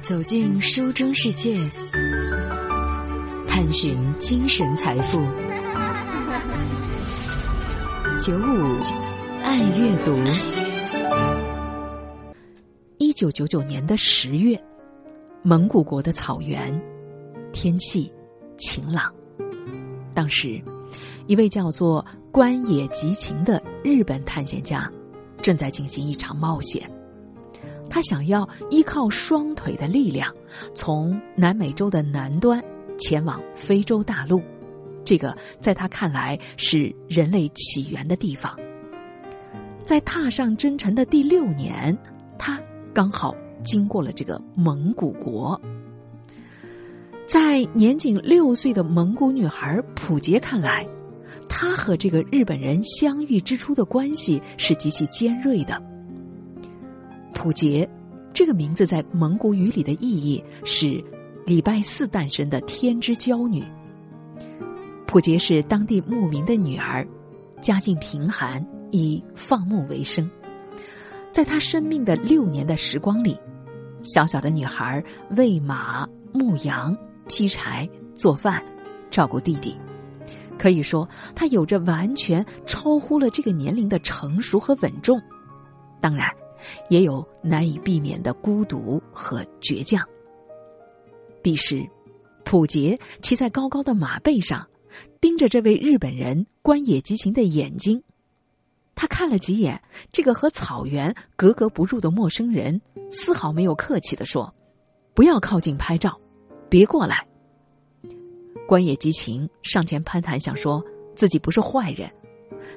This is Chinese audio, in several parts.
走进书中世界，探寻精神财富。九五爱阅读。一九九九年的十月，蒙古国的草原，天气晴朗。当时，一位叫做关野吉晴的日本探险家，正在进行一场冒险。他想要依靠双腿的力量，从南美洲的南端前往非洲大陆，这个在他看来是人类起源的地方。在踏上征程的第六年，他刚好经过了这个蒙古国。在年仅六岁的蒙古女孩普杰看来，她和这个日本人相遇之初的关系是极其尖锐的。普杰，这个名字在蒙古语里的意义是礼拜四诞生的天之娇女。普杰是当地牧民的女儿，家境贫寒，以放牧为生。在她生命的六年的时光里，小小的女孩喂马、牧羊、劈柴、做饭、照顾弟弟，可以说她有着完全超乎了这个年龄的成熟和稳重。当然。也有难以避免的孤独和倔强。彼时，普杰骑在高高的马背上，盯着这位日本人关野吉晴的眼睛。他看了几眼这个和草原格格不入的陌生人，丝毫没有客气的说：“不要靠近拍照，别过来。”关野吉晴上前攀谈，想说自己不是坏人，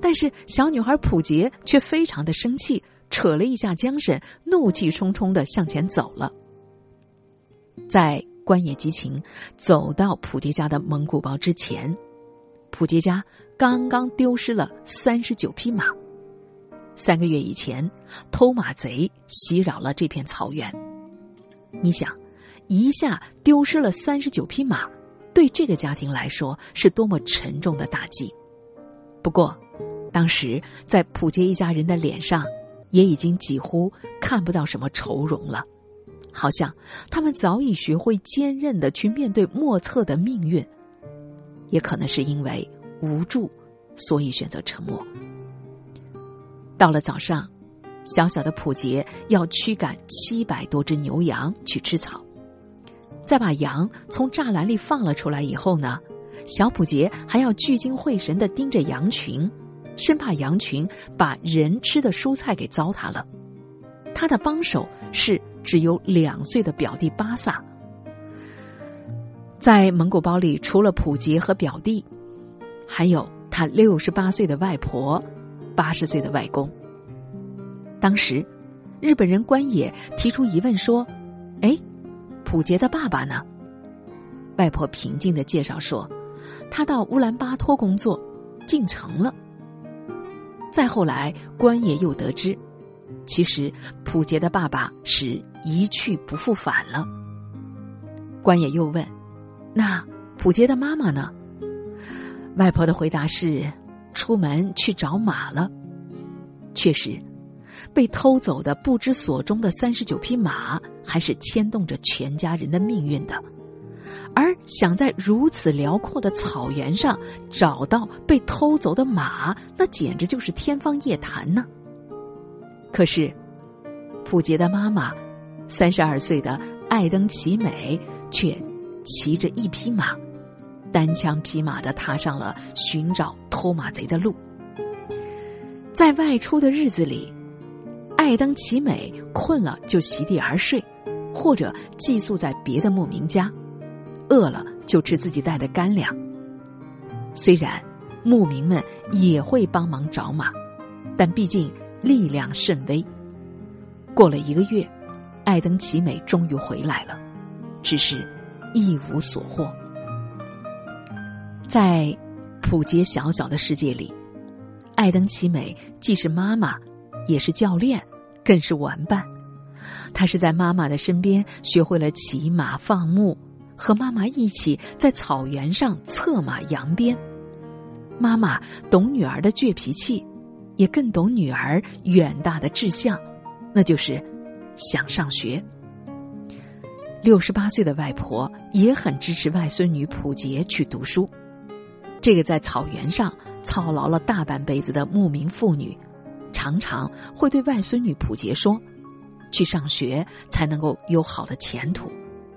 但是小女孩普杰却非常的生气。扯了一下缰绳，怒气冲冲的向前走了。在关野吉晴走到普杰家的蒙古包之前，普杰家刚刚丢失了三十九匹马。三个月以前，偷马贼袭扰了这片草原。你想，一下丢失了三十九匹马，对这个家庭来说是多么沉重的打击。不过，当时在普杰一家人的脸上。也已经几乎看不到什么愁容了，好像他们早已学会坚韧的去面对莫测的命运。也可能是因为无助，所以选择沉默。到了早上，小小的普杰要驱赶七百多只牛羊去吃草，在把羊从栅栏里放了出来以后呢，小普杰还要聚精会神的盯着羊群。生怕羊群把人吃的蔬菜给糟蹋了，他的帮手是只有两岁的表弟巴萨。在蒙古包里，除了普杰和表弟，还有他六十八岁的外婆、八十岁的外公。当时，日本人关野提出疑问说：“哎，普杰的爸爸呢？”外婆平静的介绍说：“他到乌兰巴托工作，进城了。”再后来，关爷又得知，其实普杰的爸爸是一去不复返了。关爷又问：“那普杰的妈妈呢？”外婆的回答是：“出门去找马了。”确实，被偷走的不知所终的三十九匹马，还是牵动着全家人的命运的。而想在如此辽阔的草原上找到被偷走的马，那简直就是天方夜谭呢。可是，普杰的妈妈，三十二岁的艾登奇美，却骑着一匹马，单枪匹马的踏上了寻找偷马贼的路。在外出的日子里，艾登奇美困了就席地而睡，或者寄宿在别的牧民家。饿了就吃自己带的干粮。虽然牧民们也会帮忙找马，但毕竟力量甚微。过了一个月，艾登奇美终于回来了，只是一无所获。在普杰小小的世界里，艾登奇美既是妈妈，也是教练，更是玩伴。他是在妈妈的身边学会了骑马放牧。和妈妈一起在草原上策马扬鞭，妈妈懂女儿的倔脾气，也更懂女儿远大的志向，那就是想上学。六十八岁的外婆也很支持外孙女普杰去读书。这个在草原上操劳了大半辈子的牧民妇女，常常会对外孙女普杰说：“去上学才能够有好的前途，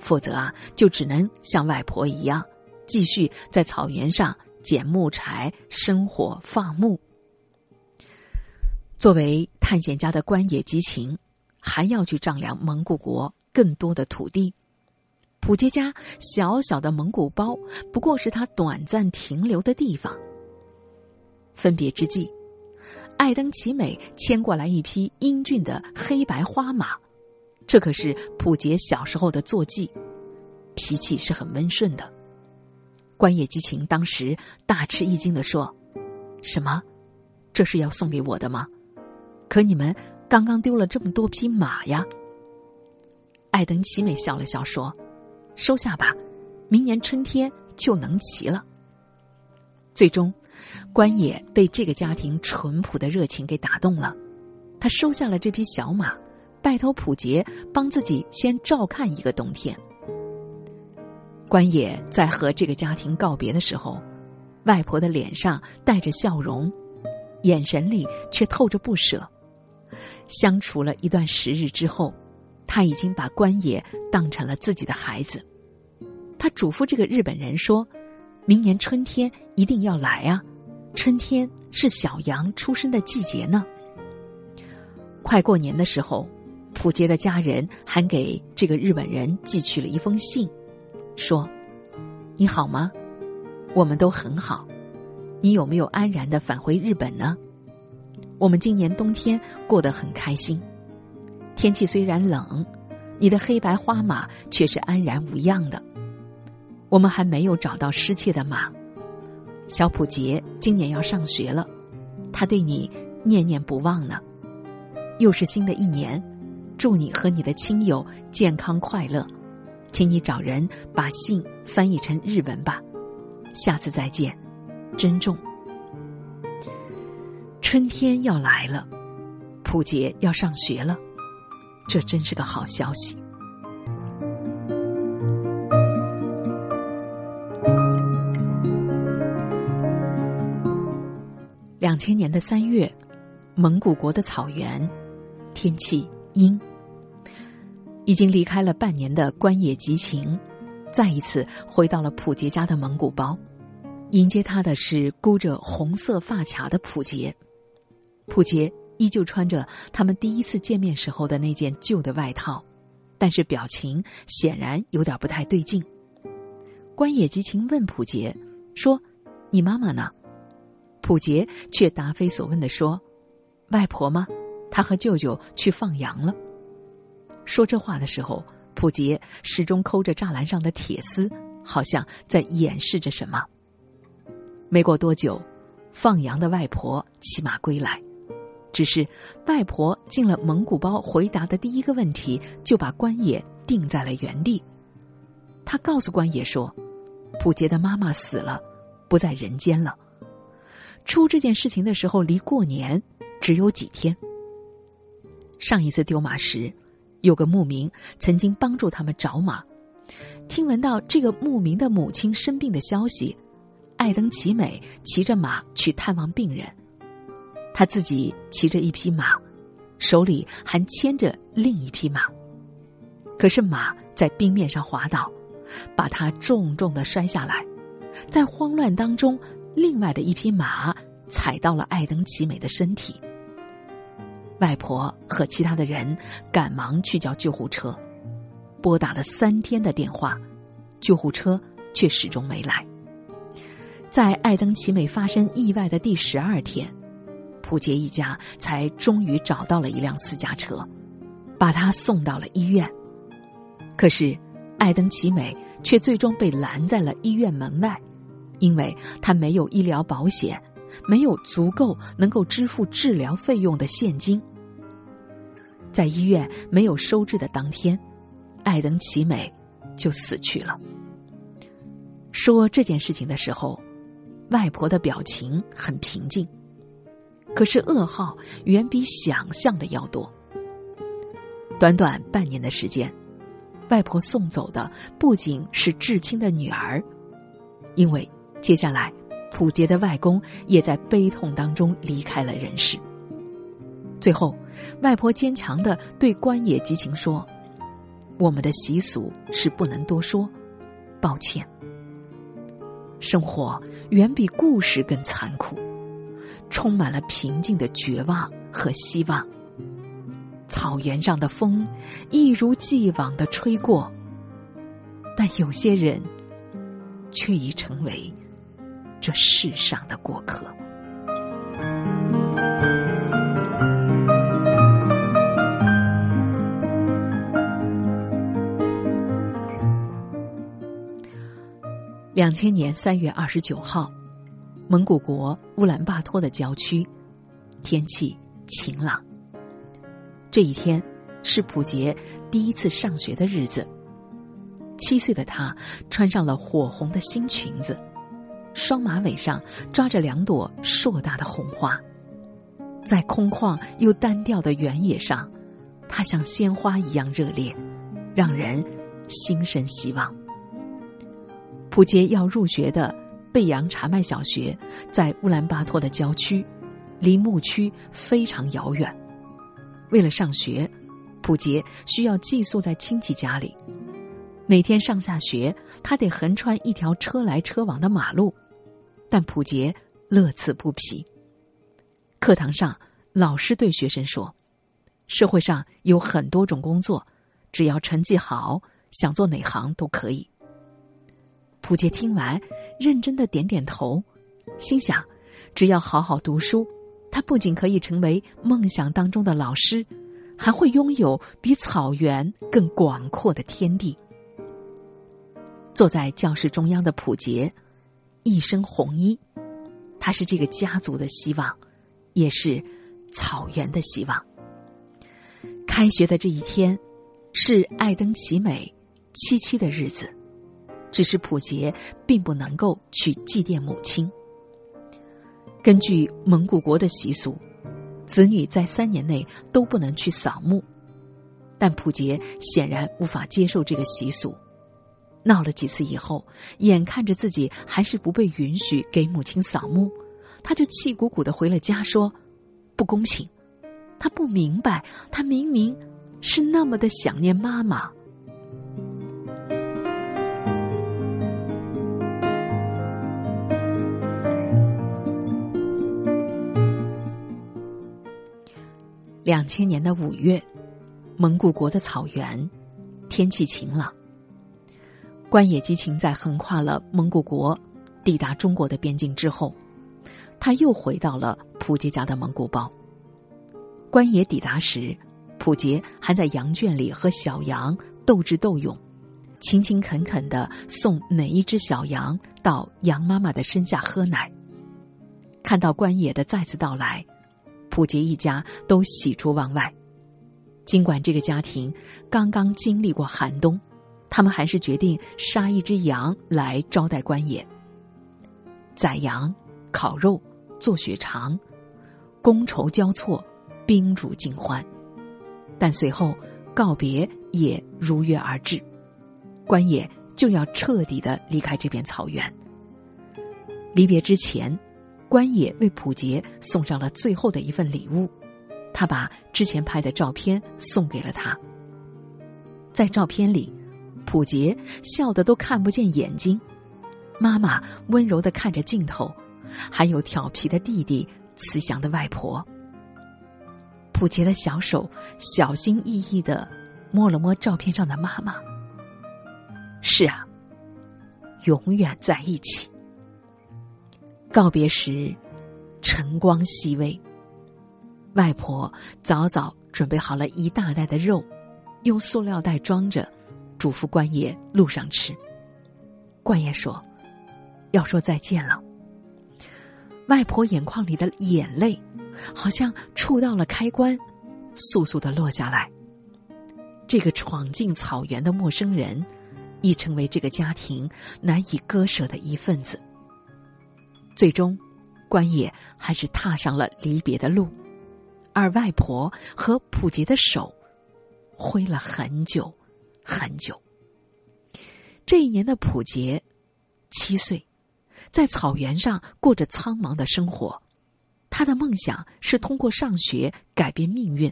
否则啊，就只能像外婆一样，继续在草原上捡木柴、生火、放牧。”作为探险家的关野吉晴，还要去丈量蒙古国更多的土地。普杰家小小的蒙古包，不过是他短暂停留的地方。分别之际，艾登奇美牵过来一匹英俊的黑白花马，这可是普杰小时候的坐骑，脾气是很温顺的。关野激情当时大吃一惊的说：“什么？这是要送给我的吗？可你们刚刚丢了这么多匹马呀！”艾登奇美笑了笑说。收下吧，明年春天就能骑了。最终，关野被这个家庭淳朴的热情给打动了，他收下了这匹小马，拜托普杰帮自己先照看一个冬天。关野在和这个家庭告别的时候，外婆的脸上带着笑容，眼神里却透着不舍。相处了一段时日之后。他已经把关野当成了自己的孩子，他嘱咐这个日本人说：“明年春天一定要来啊！春天是小羊出生的季节呢。”快过年的时候，普杰的家人还给这个日本人寄去了一封信，说：“你好吗？我们都很好。你有没有安然的返回日本呢？我们今年冬天过得很开心。”天气虽然冷，你的黑白花马却是安然无恙的。我们还没有找到失窃的马。小普杰今年要上学了，他对你念念不忘呢。又是新的一年，祝你和你的亲友健康快乐。请你找人把信翻译成日文吧。下次再见，珍重。春天要来了，普杰要上学了。这真是个好消息。两千年的三月，蒙古国的草原，天气阴。已经离开了半年的关野吉晴，再一次回到了普杰家的蒙古包。迎接他的是箍着红色发卡的普杰。普杰。依旧穿着他们第一次见面时候的那件旧的外套，但是表情显然有点不太对劲。关野吉晴问普杰说：“你妈妈呢？”普杰却答非所问的说：“外婆吗？她和舅舅去放羊了。”说这话的时候，普杰始终抠着栅栏上的铁丝，好像在掩饰着什么。没过多久，放羊的外婆骑马归来。只是，外婆进了蒙古包，回答的第一个问题就把关野定在了原地。他告诉关野说：“普杰的妈妈死了，不在人间了。出这件事情的时候，离过年只有几天。上一次丢马时，有个牧民曾经帮助他们找马。听闻到这个牧民的母亲生病的消息，艾登奇美骑着马去探望病人。”他自己骑着一匹马，手里还牵着另一匹马。可是马在冰面上滑倒，把他重重的摔下来。在慌乱当中，另外的一匹马踩到了艾登奇美的身体。外婆和其他的人赶忙去叫救护车，拨打了三天的电话，救护车却始终没来。在艾登奇美发生意外的第十二天。普杰一家才终于找到了一辆私家车，把他送到了医院。可是，艾登奇美却最终被拦在了医院门外，因为他没有医疗保险，没有足够能够支付治疗费用的现金。在医院没有收治的当天，艾登奇美就死去了。说这件事情的时候，外婆的表情很平静。可是噩耗远比想象的要多。短短半年的时间，外婆送走的不仅是至亲的女儿，因为接下来普杰的外公也在悲痛当中离开了人世。最后，外婆坚强的对关野吉晴说：“我们的习俗是不能多说，抱歉。生活远比故事更残酷，充满了平静的绝望和希望。草原上的风一如既往的吹过，但有些人却已成为这世上的过客。”两千年三月二十九号，蒙古国乌兰巴托的郊区，天气晴朗。这一天是普杰第一次上学的日子。七岁的他穿上了火红的新裙子，双马尾上抓着两朵硕大的红花，在空旷又单调的原野上，他像鲜花一样热烈，让人心生希望。普杰要入学的贝扬查麦小学在乌兰巴托的郊区，离牧区非常遥远。为了上学，普杰需要寄宿在亲戚家里。每天上下学，他得横穿一条车来车往的马路，但普杰乐此不疲。课堂上，老师对学生说：“社会上有很多种工作，只要成绩好，想做哪行都可以。”普杰听完，认真的点点头，心想：只要好好读书，他不仅可以成为梦想当中的老师，还会拥有比草原更广阔的天地。坐在教室中央的普杰，一身红衣，他是这个家族的希望，也是草原的希望。开学的这一天，是爱登奇美七七的日子。只是普杰并不能够去祭奠母亲。根据蒙古国的习俗，子女在三年内都不能去扫墓，但普杰显然无法接受这个习俗。闹了几次以后，眼看着自己还是不被允许给母亲扫墓，他就气鼓鼓的回了家，说：“不公平！他不明白，他明明是那么的想念妈妈。”两千年的五月，蒙古国的草原，天气晴朗。关野吉晴在横跨了蒙古国，抵达中国的边境之后，他又回到了普杰家的蒙古包。关野抵达时，普杰还在羊圈里和小羊斗智斗勇，勤勤恳恳的送每一只小羊到羊妈妈的身下喝奶。看到关野的再次到来。普杰一家都喜出望外，尽管这个家庭刚刚经历过寒冬，他们还是决定杀一只羊来招待官爷。宰羊、烤肉、做血肠，觥筹交错，宾主尽欢。但随后告别也如约而至，官爷就要彻底的离开这片草原。离别之前。关野为普杰送上了最后的一份礼物，他把之前拍的照片送给了他。在照片里，普杰笑得都看不见眼睛，妈妈温柔的看着镜头，还有调皮的弟弟，慈祥的外婆。普杰的小手小心翼翼的摸了摸照片上的妈妈。是啊，永远在一起。告别时，晨光熹微。外婆早早准备好了一大袋的肉，用塑料袋装着，嘱咐关爷路上吃。关爷说：“要说再见了。”外婆眼眶里的眼泪，好像触到了开关，簌簌的落下来。这个闯进草原的陌生人，已成为这个家庭难以割舍的一份子。最终，关野还是踏上了离别的路，而外婆和普杰的手，挥了很久，很久。这一年的普杰七岁，在草原上过着苍茫的生活。他的梦想是通过上学改变命运，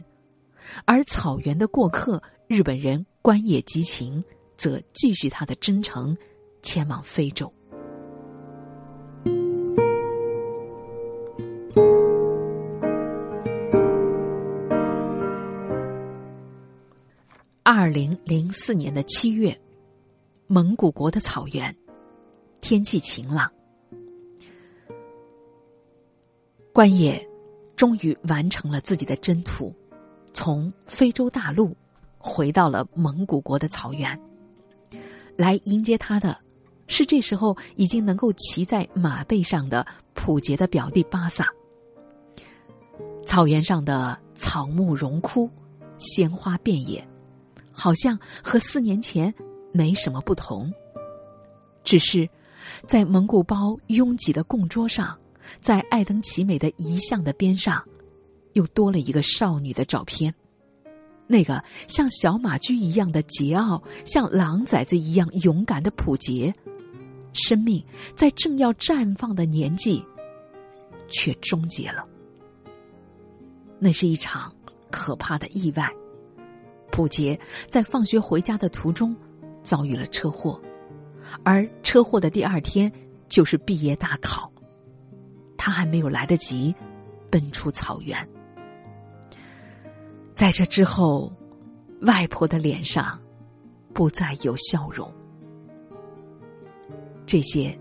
而草原的过客日本人关野吉晴则继续他的征程，前往非洲。二零零四年的七月，蒙古国的草原，天气晴朗。关野终于完成了自己的征途，从非洲大陆回到了蒙古国的草原。来迎接他的，是这时候已经能够骑在马背上的普杰的表弟巴萨。草原上的草木荣枯，鲜花遍野。好像和四年前没什么不同，只是在蒙古包拥挤的供桌上，在爱登奇美的遗像的边上，又多了一个少女的照片。那个像小马驹一样的桀骜，像狼崽子一样勇敢的普杰，生命在正要绽放的年纪，却终结了。那是一场可怕的意外。普杰在放学回家的途中遭遇了车祸，而车祸的第二天就是毕业大考，他还没有来得及奔出草原。在这之后，外婆的脸上不再有笑容。这些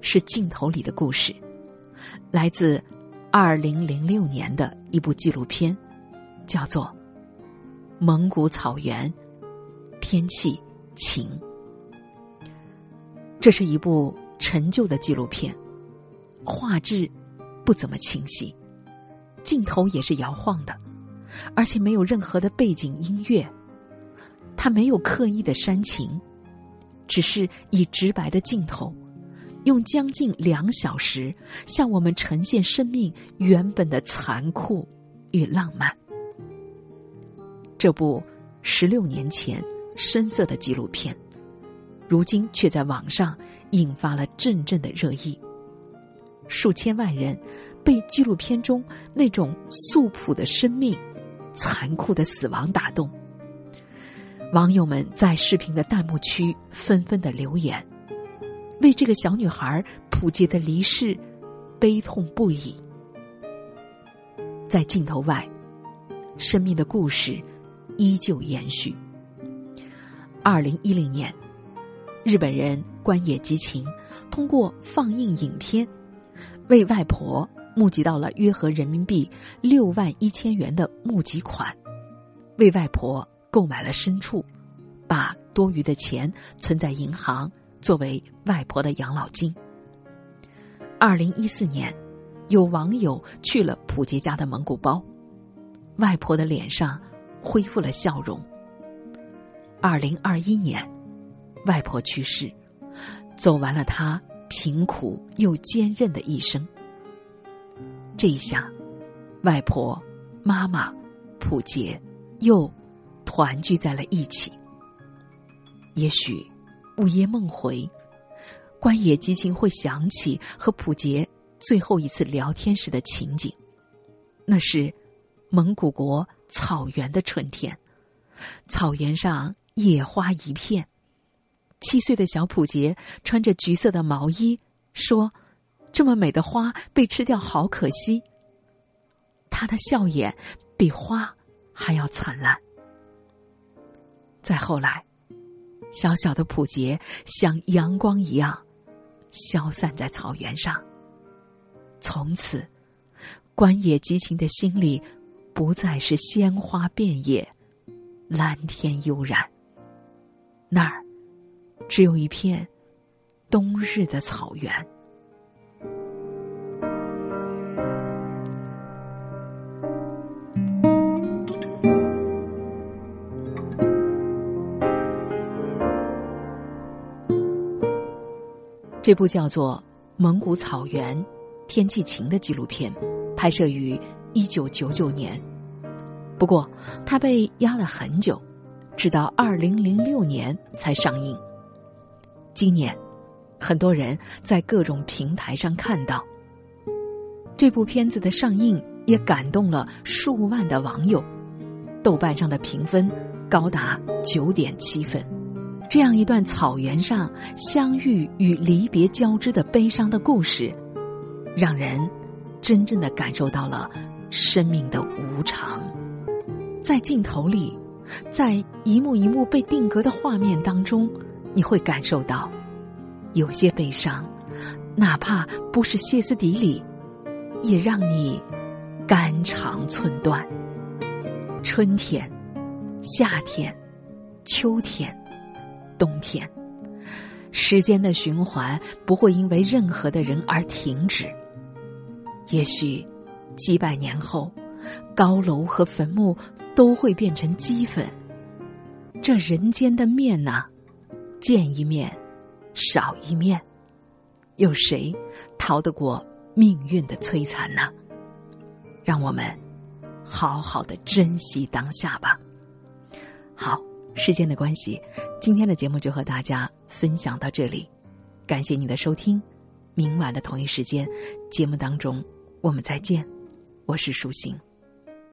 是镜头里的故事，来自二零零六年的一部纪录片，叫做。蒙古草原，天气晴。这是一部陈旧的纪录片，画质不怎么清晰，镜头也是摇晃的，而且没有任何的背景音乐。它没有刻意的煽情，只是以直白的镜头，用将近两小时向我们呈现生命原本的残酷与浪漫。这部十六年前深色的纪录片，如今却在网上引发了阵阵的热议。数千万人被纪录片中那种素朴的生命、残酷的死亡打动。网友们在视频的弹幕区纷纷的留言，为这个小女孩普杰的离世悲痛不已。在镜头外，生命的故事。依旧延续。二零一零年，日本人关野吉晴通过放映影片，为外婆募集到了约合人民币六万一千元的募集款，为外婆购买了牲畜，把多余的钱存在银行作为外婆的养老金。二零一四年，有网友去了普杰家的蒙古包，外婆的脸上。恢复了笑容。二零二一年，外婆去世，走完了她贫苦又坚韧的一生。这一下，外婆、妈妈、普杰又团聚在了一起。也许午夜梦回，关野激情会想起和普杰最后一次聊天时的情景，那是蒙古国。草原的春天，草原上野花一片。七岁的小普杰穿着橘色的毛衣，说：“这么美的花被吃掉，好可惜。”他的笑眼比花还要灿烂。再后来，小小的普杰像阳光一样消散在草原上。从此，关野激情的心里。不再是鲜花遍野，蓝天悠然。那儿，只有一片冬日的草原。这部叫做《蒙古草原，天气晴》的纪录片，拍摄于。一九九九年，不过他被压了很久，直到二零零六年才上映。今年，很多人在各种平台上看到这部片子的上映，也感动了数万的网友。豆瓣上的评分高达九点七分。这样一段草原上相遇与离别交织的悲伤的故事，让人真正的感受到了生命的无常。在镜头里，在一幕一幕被定格的画面当中，你会感受到有些悲伤，哪怕不是歇斯底里，也让你肝肠寸断。春天，夏天，秋天。冬天，时间的循环不会因为任何的人而停止。也许几百年后，高楼和坟墓都会变成齑粉。这人间的面呐，见一面少一面，有谁逃得过命运的摧残呢？让我们好好的珍惜当下吧。好。时间的关系，今天的节目就和大家分享到这里，感谢你的收听。明晚的同一时间，节目当中我们再见，我是舒心。